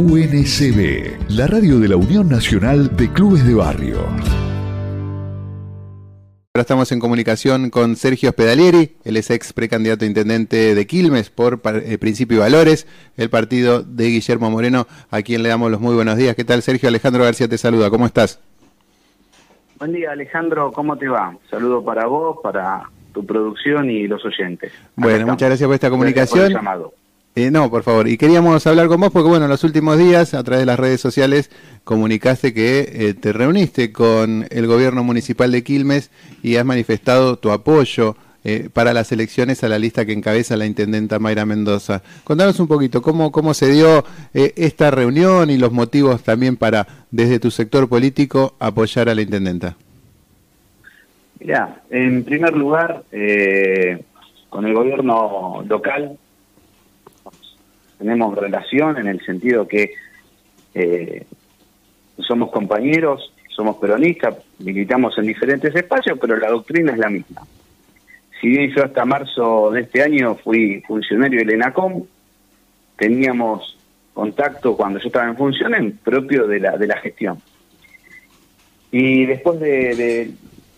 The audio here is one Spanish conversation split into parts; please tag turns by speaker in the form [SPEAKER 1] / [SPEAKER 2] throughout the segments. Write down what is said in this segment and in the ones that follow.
[SPEAKER 1] UNCB, la radio de la Unión Nacional de Clubes de Barrio.
[SPEAKER 2] Ahora estamos en comunicación con Sergio Spedalieri, él es ex precandidato a intendente de Quilmes por eh, Principio y Valores, el partido de Guillermo Moreno, a quien le damos los muy buenos días. ¿Qué tal Sergio? Alejandro García te saluda, ¿cómo estás?
[SPEAKER 3] Buen día Alejandro, ¿cómo te va? Saludo para vos, para tu producción y los oyentes.
[SPEAKER 2] bueno, muchas gracias por esta comunicación. Eh, no, por favor. Y queríamos hablar con vos porque, bueno, en los últimos días, a través de las redes sociales, comunicaste que eh, te reuniste con el gobierno municipal de Quilmes y has manifestado tu apoyo eh, para las elecciones a la lista que encabeza la intendenta Mayra Mendoza. Contanos un poquito cómo, cómo se dio esta reunión y los motivos también para, desde tu sector político, apoyar a la intendenta.
[SPEAKER 3] Mira, en primer lugar, con el gobierno local tenemos relación en el sentido que eh, somos compañeros, somos peronistas, militamos en diferentes espacios, pero la doctrina es la misma. Si bien yo hasta marzo de este año fui funcionario del ENACOM, teníamos contacto cuando yo estaba en funciones propio de la, de la gestión. Y después de,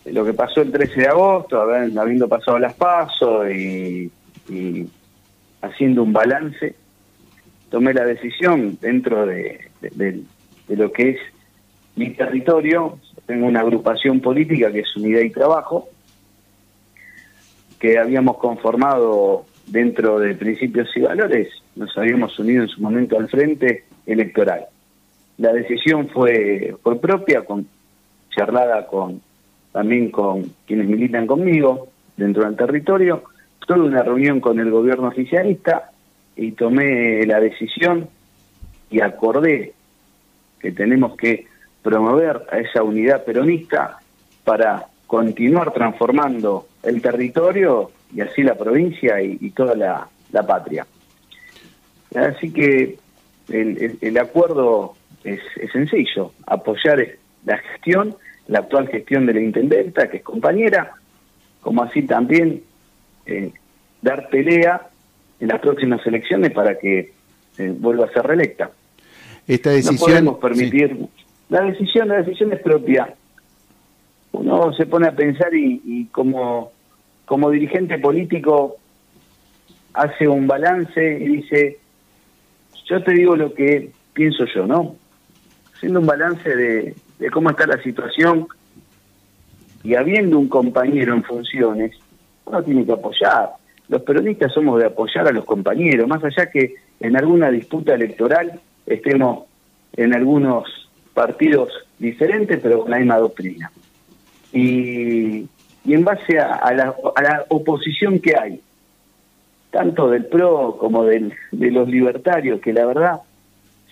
[SPEAKER 3] lo que pasó el 13 de agosto, habiendo pasado las pasos y haciendo un balance, tomé la decisión dentro de, lo que es mi territorio, tengo una agrupación política que es Unidad y Trabajo, que habíamos conformado dentro de principios y valores, nos habíamos unido en su momento al frente electoral. La decisión fue, fue propia, charlada con también con quienes militan conmigo dentro del territorio, tuve una reunión con el gobierno oficialista, y tomé la decisión y acordé que tenemos que promover a esa unidad peronista para continuar transformando el territorio y así la provincia y, toda la, patria. Así que el, acuerdo es, sencillo, apoyar la gestión, la actual gestión de la intendenta, que es compañera, como así también eh, dar pelea en las próximas elecciones para que eh, vuelva a ser reelecta.
[SPEAKER 2] Esta decisión... No
[SPEAKER 3] podemos permitir... La decisión, la decisión es propia. Uno se pone a pensar y, como, como dirigente político hace un balance y dice, yo te digo lo que pienso yo, ¿no? Haciendo un balance de, de cómo está la situación y habiendo un compañero en funciones, uno tiene que apoyar los peronistas somos de apoyar a los compañeros, más allá que en alguna disputa electoral estemos en algunos partidos diferentes, pero con la misma doctrina. Y, en base a, la, oposición que hay, tanto del PRO como de los libertarios, que la verdad,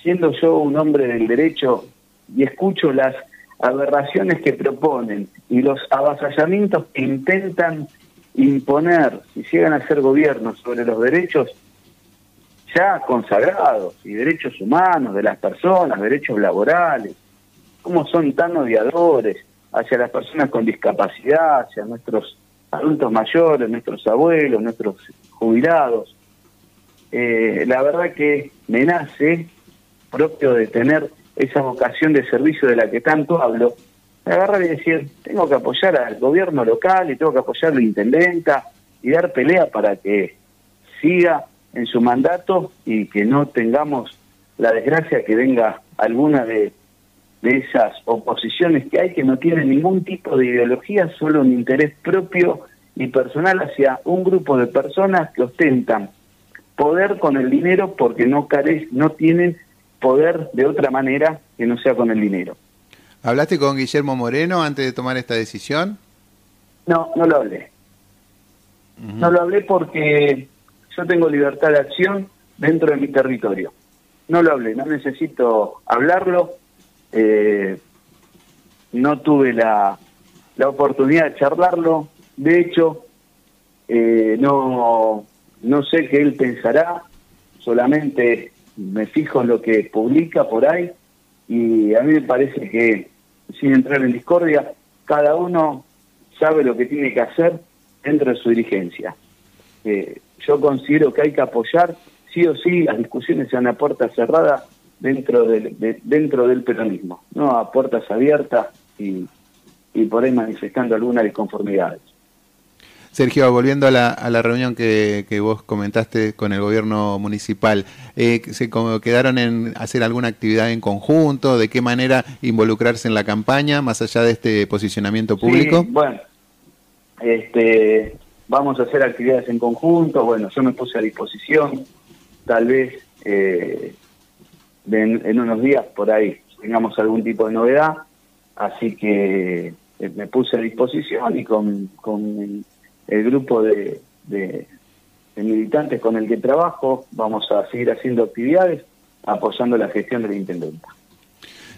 [SPEAKER 3] siendo yo un hombre del derecho y escucho las aberraciones que proponen y los avasallamientos que intentan imponer, si llegan a ser gobiernos sobre los derechos ya consagrados y derechos humanos de las personas, derechos laborales, cómo son tan odiadores hacia las personas con discapacidad, hacia nuestros adultos mayores, nuestros abuelos, nuestros jubilados. Eh, la verdad que me nace, propio de tener esa vocación de servicio de la que tanto hablo, agarrar y decir, tengo que apoyar al gobierno local y tengo que apoyar a la intendenta y dar pelea para que siga en su mandato y que no tengamos la desgracia que venga alguna de, de esas oposiciones que hay que no tienen ningún tipo de ideología, solo un interés propio y personal hacia un grupo de personas que ostentan poder con el dinero porque no, care no tienen poder de otra manera que no sea con el dinero.
[SPEAKER 2] ¿Hablaste con Guillermo Moreno antes de tomar esta decisión?
[SPEAKER 3] No, no lo hablé. No lo hablé porque yo tengo libertad de acción dentro de mi territorio. No lo hablé, no necesito hablarlo. Eh, no tuve la, la, oportunidad de charlarlo. De hecho, eh, no, no sé qué él pensará. Solamente me fijo en lo que publica por ahí. Y a mí me parece que sin entrar en discordia, cada uno sabe lo que tiene que hacer dentro de su dirigencia. Eh, yo considero que hay que apoyar, sí o sí, las discusiones sean a puerta cerrada dentro del, dentro del peronismo, no a puertas abiertas y, y por ahí manifestando algunas disconformidades.
[SPEAKER 2] Sergio, volviendo a la, a la reunión que, que, vos comentaste con el gobierno municipal, eh, ¿se quedaron en hacer alguna actividad en conjunto? ¿De qué manera involucrarse en la campaña, más allá de este posicionamiento público?
[SPEAKER 3] bueno, este, vamos a hacer actividades en conjunto. Bueno, yo me puse a disposición. Tal vez eh, en, unos días por ahí tengamos algún tipo de novedad. Así que eh, me puse a disposición y con, con el grupo de, militantes con el que trabajo, vamos a seguir haciendo actividades apoyando la gestión de la intendenta.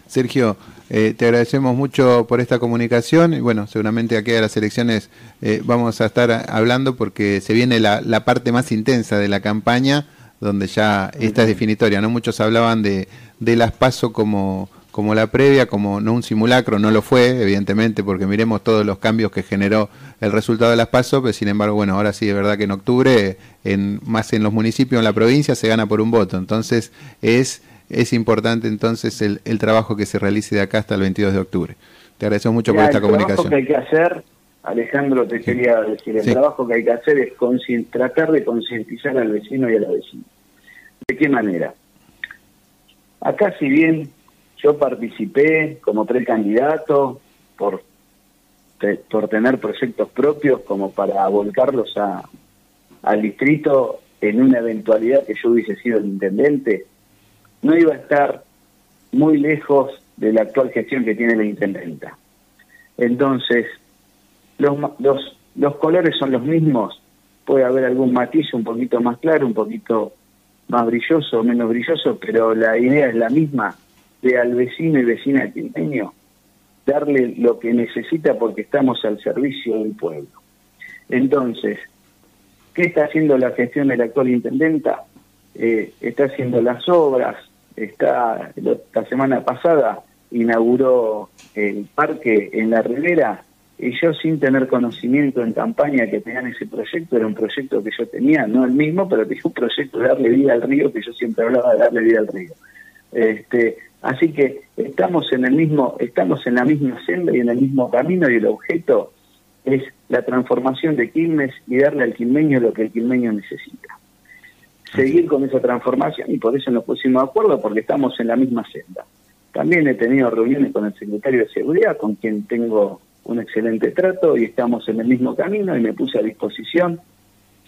[SPEAKER 2] Sergio, eh, te agradecemos mucho por esta comunicación y bueno, seguramente aquí a las elecciones eh, vamos a estar hablando porque se viene la, la, parte más intensa de la campaña donde ya esta es definitoria, ¿no? Muchos hablaban de, de las PASO como como la previa, como no un simulacro, no lo fue, evidentemente, porque miremos todos los cambios que generó el resultado de las PASO, pero sin embargo, bueno, ahora sí es verdad que en octubre, en, más en los municipios, en la provincia, se gana por un voto. Entonces, es, es importante entonces el, el trabajo que se realice de acá hasta el 22 de octubre. Te agradezco mucho por esta comunicación.
[SPEAKER 3] El trabajo que hay que hacer, Alejandro, te quería decir, el trabajo que hay que hacer es tratar de concientizar al vecino y a la vecina. ¿De qué manera? Acá, si bien yo participé como precandidato por, por tener proyectos propios como para volcarlos a, al distrito en una eventualidad que yo hubiese sido el intendente. No iba a estar muy lejos de la actual gestión que tiene la intendenta. Entonces, los, los, los colores son los mismos, puede haber algún matiz un poquito más claro, un poquito más brilloso o menos brilloso, pero la idea es la misma de al vecino y vecina quilmeño darle lo que necesita porque estamos al servicio del pueblo. Entonces, ¿qué está haciendo la gestión de la actual intendenta? Eh, está haciendo las obras, está la semana pasada inauguró el parque en la Ribera y yo sin tener conocimiento en campaña que tenían ese proyecto, era un proyecto que yo tenía, no el mismo, pero tenía un proyecto de darle vida al río, que yo siempre hablaba de darle vida al río. Este, Así que estamos en el mismo, estamos en la misma senda y en el mismo camino y el objeto es la transformación de Quilmes y darle al quilmeño lo que el quilmeño necesita. Seguir con esa transformación y por eso nos pusimos de acuerdo porque estamos en la misma senda. También he tenido reuniones con el secretario de Seguridad, con quien tengo un excelente trato y estamos en el mismo camino y me puse a disposición,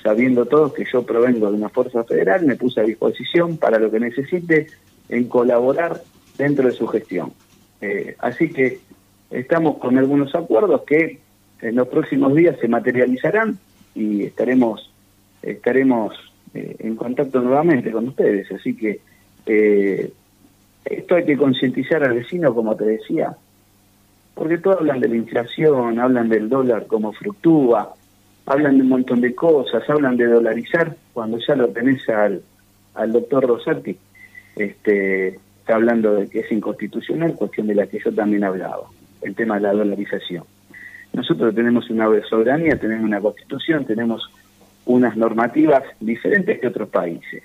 [SPEAKER 3] sabiendo todos que yo provengo de una fuerza federal, me puse a disposición para lo que necesite en colaborar dentro de su gestión. Eh, así que estamos con algunos acuerdos que en los próximos días se materializarán y estaremos estaremos eh, en contacto nuevamente con ustedes. Así que eh, esto hay que concientizar al vecino, como te decía, porque todos hablan de la inflación, hablan del dólar como fluctúa, hablan de un montón de cosas, hablan de dolarizar cuando ya lo tenés al, al doctor Rosati. Este, está hablando de que es inconstitucional, cuestión de la que yo también hablaba, el tema de la dolarización. Nosotros tenemos una soberanía, tenemos una constitución, tenemos unas normativas diferentes que otros países.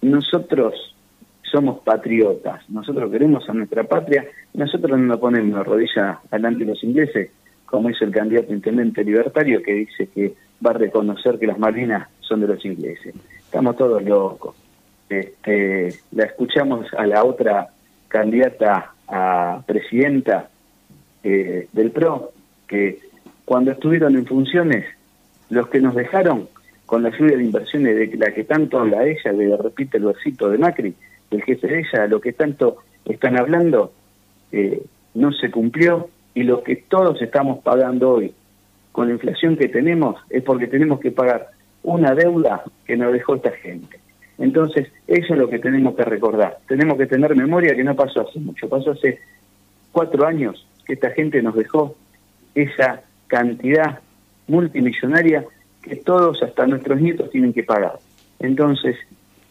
[SPEAKER 3] Nosotros somos patriotas, nosotros queremos a nuestra patria, nosotros no nos ponemos la rodilla delante de los ingleses, como hizo el candidato intendente libertario que dice que va a reconocer que las marinas son de los ingleses. Estamos todos locos este, la escuchamos a la otra candidata a presidenta eh, del PRO, que cuando estuvieron en funciones, los que nos dejaron con la lluvia de inversiones de la que tanto habla ella, de repite el versito de Macri, del jefe de ella, lo que tanto están hablando, eh, no se cumplió y lo que todos estamos pagando hoy con la inflación que tenemos es porque tenemos que pagar una deuda que nos dejó esta gente. Entonces, eso es lo que tenemos que recordar. Tenemos que tener memoria que no pasó hace mucho, pasó hace cuatro años que esta gente nos dejó esa cantidad multimillonaria que todos, hasta nuestros nietos, tienen que pagar. Entonces,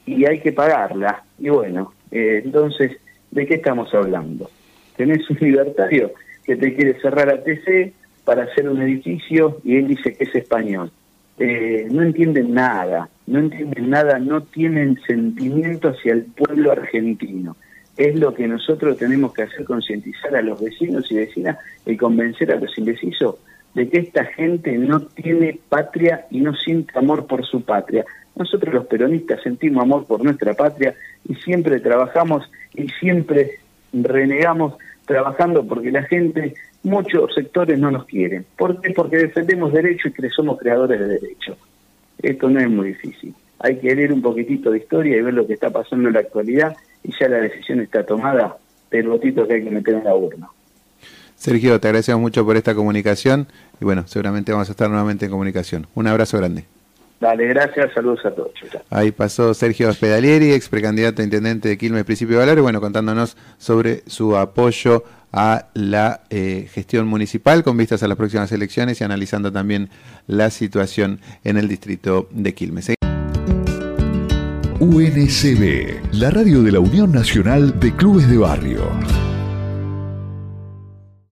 [SPEAKER 3] y hay que pagarla. Y bueno, eh, entonces, ¿de qué estamos hablando? Tenés un libertario que te quiere cerrar a TC para hacer un edificio y él dice que es español. Eh, no entienden nada, no entienden nada, no tienen sentimiento hacia el pueblo argentino. Es lo que nosotros tenemos que hacer, concientizar a los vecinos y vecinas y convencer a los indecisos de que esta gente no tiene patria y no siente amor por su patria. Nosotros los peronistas sentimos amor por nuestra patria y siempre trabajamos y siempre renegamos trabajando porque la gente, muchos sectores no nos quieren. ¿Por qué? Porque defendemos derechos y que somos creadores de derechos. Esto no es muy difícil. Hay que leer un poquitito de historia y ver lo que está pasando en la actualidad y ya la decisión está tomada del votito que hay que meter en la urna.
[SPEAKER 2] Sergio, te agradecemos mucho por esta comunicación y bueno, seguramente vamos a estar nuevamente en comunicación. Un abrazo grande.
[SPEAKER 3] Dale, gracias, saludos a todos.
[SPEAKER 2] Ahí pasó Sergio Spedalieri, ex precandidato a intendente de Quilmes Principio de Valores, bueno, contándonos sobre su apoyo a la eh, gestión municipal con vistas a las próximas elecciones y analizando también la situación en el distrito de Quilmes.
[SPEAKER 1] UNCB, la radio de la Unión Nacional de Clubes de Barrio.